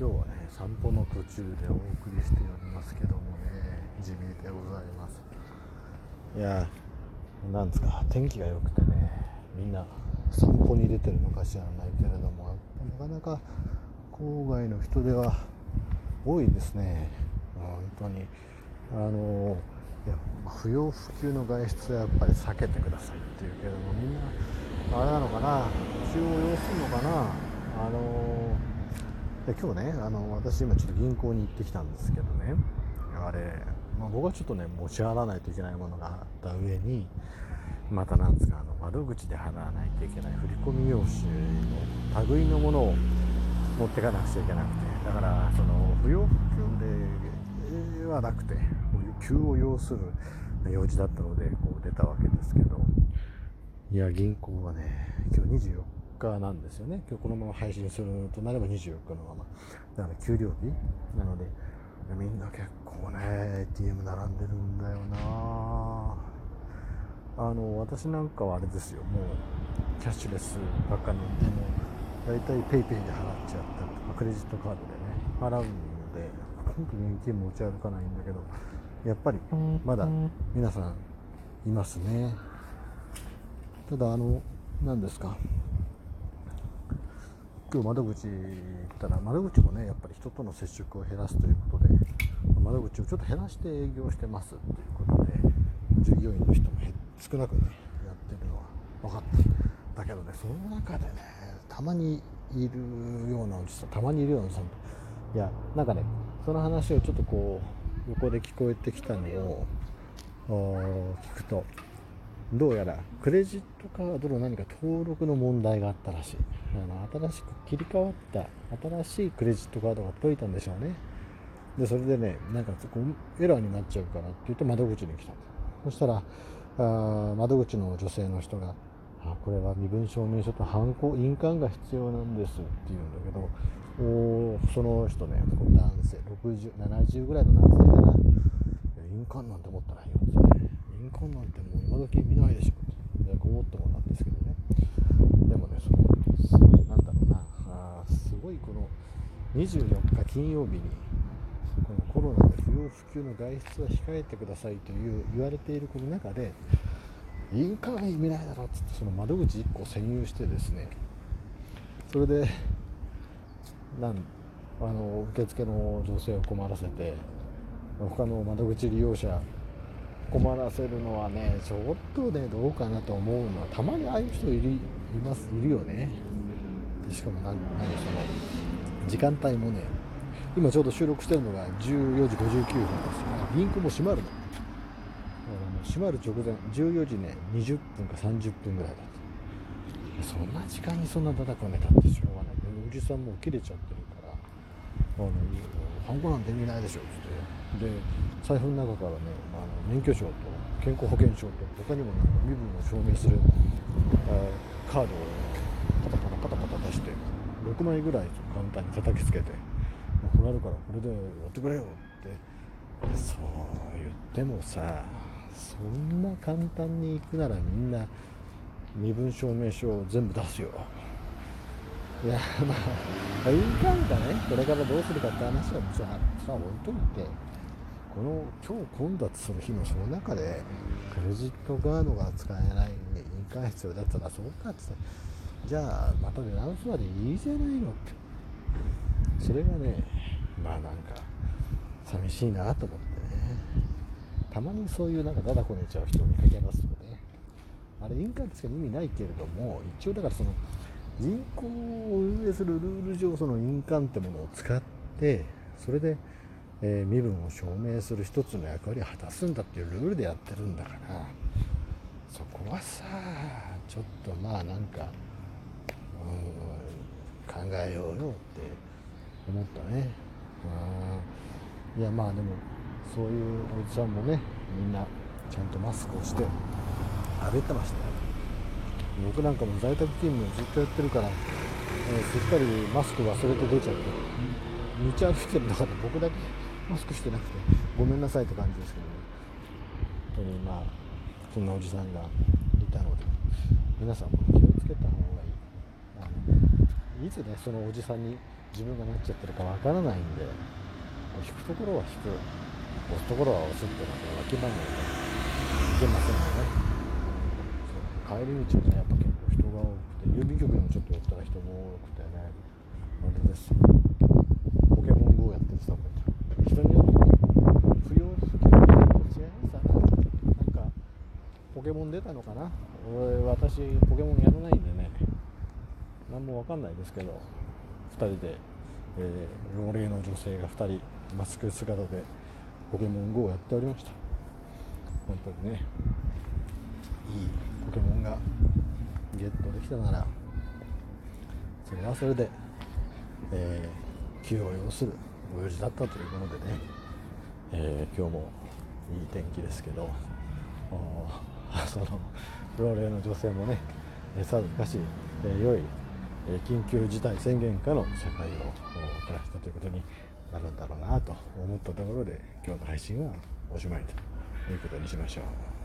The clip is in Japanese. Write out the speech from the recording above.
今日はね散歩の途中でお送りしておりますけどもね地味でございます。いやなんですか天気が良くてねみんな散歩に出てるのか知らないけれどもなかなか郊外の人では多いですね。本当にあのいや不要不急の外出はやっぱり避けてくださいっていうけどもみんなあれなのかな気を要するのかなあの今日ねあの私今ちょっと銀行に行ってきたんですけどね。あれ、まあ、僕はちょっとね持ち払わないといけないものがあった上にまたなんですかあの窓口で払わないといけない振込用紙の類のものを持ってかなくちゃいけなくて。だからその不要不急ではなくて急を要する用事だったのでこう出たわけですけど。いや銀行はね今日24日。なんですよね。今日このまま配信するとなれば24日のまま。だから給料日。なのでみんな結構ね ATM 並んでるんだよな。あの私なんかはあれですよ。もうキャッシュレスばっかりでも大体 PayPay で払っちゃったりとかクレジットカードでね払うので本当に現金持ち歩かないんだけどやっぱりまだ皆さんいますね。ただあの何ですか？今日窓口行ったら窓口もねやっぱり人との接触を減らすということで窓口をちょっと減らして営業してますということで従業員の人も少なくねやってるのは分かっただけどねその中でねたまにいるようなおじさんたまにいるようなおじさんいやなんかねその話をちょっとこう横で聞こえてきたのを聞くとどうやらクレジットカードの何か登録の問題があったらしい。あの新しく切り替わった新しいクレジットカードが届いたんでしょうね。でそれでねなんかこエラーになっちゃうからって言って窓口に来たそしたらあ窓口の女性の人があこれは身分証明書と犯行印鑑が必要なんですって言うんだけどおその人ねこの男性6070ぐらいの男性かな。印鑑なんて持ってないよ印鑑なんてもう今時見ないでしょ。ってごもっともなんですけどね。でもねそのなんだろうな。あすごいこの24日金曜日にこのコロナで不要不急の外出は控えてくださいという言われているこの中で印鑑は意味ないだろうっつってその窓口1個占有してですね。それでなんあの受付の女性を困らせて他の窓口利用者困らせるのはねちょっとねどうかなと思うのはたまにああいう人いるいますいるよね。しかも何何その時間帯もね今ちょうど収録してるのが14時59分ですよ。銀行も閉まるの。閉まる直前14時ね20分か30分ぐらいだった。そんな時間にそんな叩かねたってしょうがない。おじさんもう切れちゃってるからあのハンコなんて意味ないでしょっつって。で財布の中からねあの免許証と健康保険証と他にもなんか身分を証明するカードを、ね、パタパタパタパタ出して6枚ぐらい簡単に叩きつけてこれあるからこれでやってくれよってそう言ってもさそんな簡単に行くならみんな身分証明書を全部出すよ。いやまあ印鑑がね。これからどうするかって話はもちろんさ置いといて。この今日混雑する日のその中でクレジットカードが使えない印鑑必要だったらそうかっつって。じゃあまた出直すまでいいじゃないのって。それがねまあなんか寂しいなと思ってね。たまにそういうなんかだだこねちゃう人を見かけますよね。あれ印鑑つける意味ないけれども一応だからその銀行を運営するルール上その印鑑ってものを使ってそれで、えー、身分を証明する一つの役割を果たすんだっていうルールでやってるんだからそこはさちょっとまあなんかうん考えようよって思ったね。うんいやまあでもそういうおじさんもねみんなちゃんとマスクをして歩いてましたよ。僕なんかも在宅勤務ずっとやってるから、えー、すっかりマスク忘れて出ちゃって道歩いてる中で僕だけマスクしてなくてごめんなさいって感じですけどね。本当にまあそんなおじさんがいたので皆さんも気をつけた方がいい。あのいつねそのおじさんに自分がなっちゃってるかわからないんで引くところは引く。押すところは押すっていうのはわきまえないといけませんよね。帰り道はねやっぱ結構人が多くて郵便局にもちょっと寄ったら人も多くてね。あれですよ。ポケモン GO やってる人もいた人によって不要不急の違いますかなんかポケモン出たのかな？俺私ポケモンやらないんでね。何もわかんないですけど2人で、えー、老齢の女性が2人マスク姿でポケモン GO をやっておりました。本当にねいいポケモンがゲットできたならそれはそれで、えー、気を要する。ご用事だったということでね、えー、今日もいい天気ですけど その老齢の女性もねさぞかし、えー、良い緊急事態宣言下の社会を暮らしたということになるんだろうなと思ったところで今日の配信はおしまいということにしましょう。